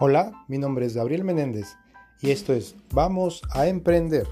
Hola, mi nombre es Gabriel Menéndez y esto es Vamos a Emprender.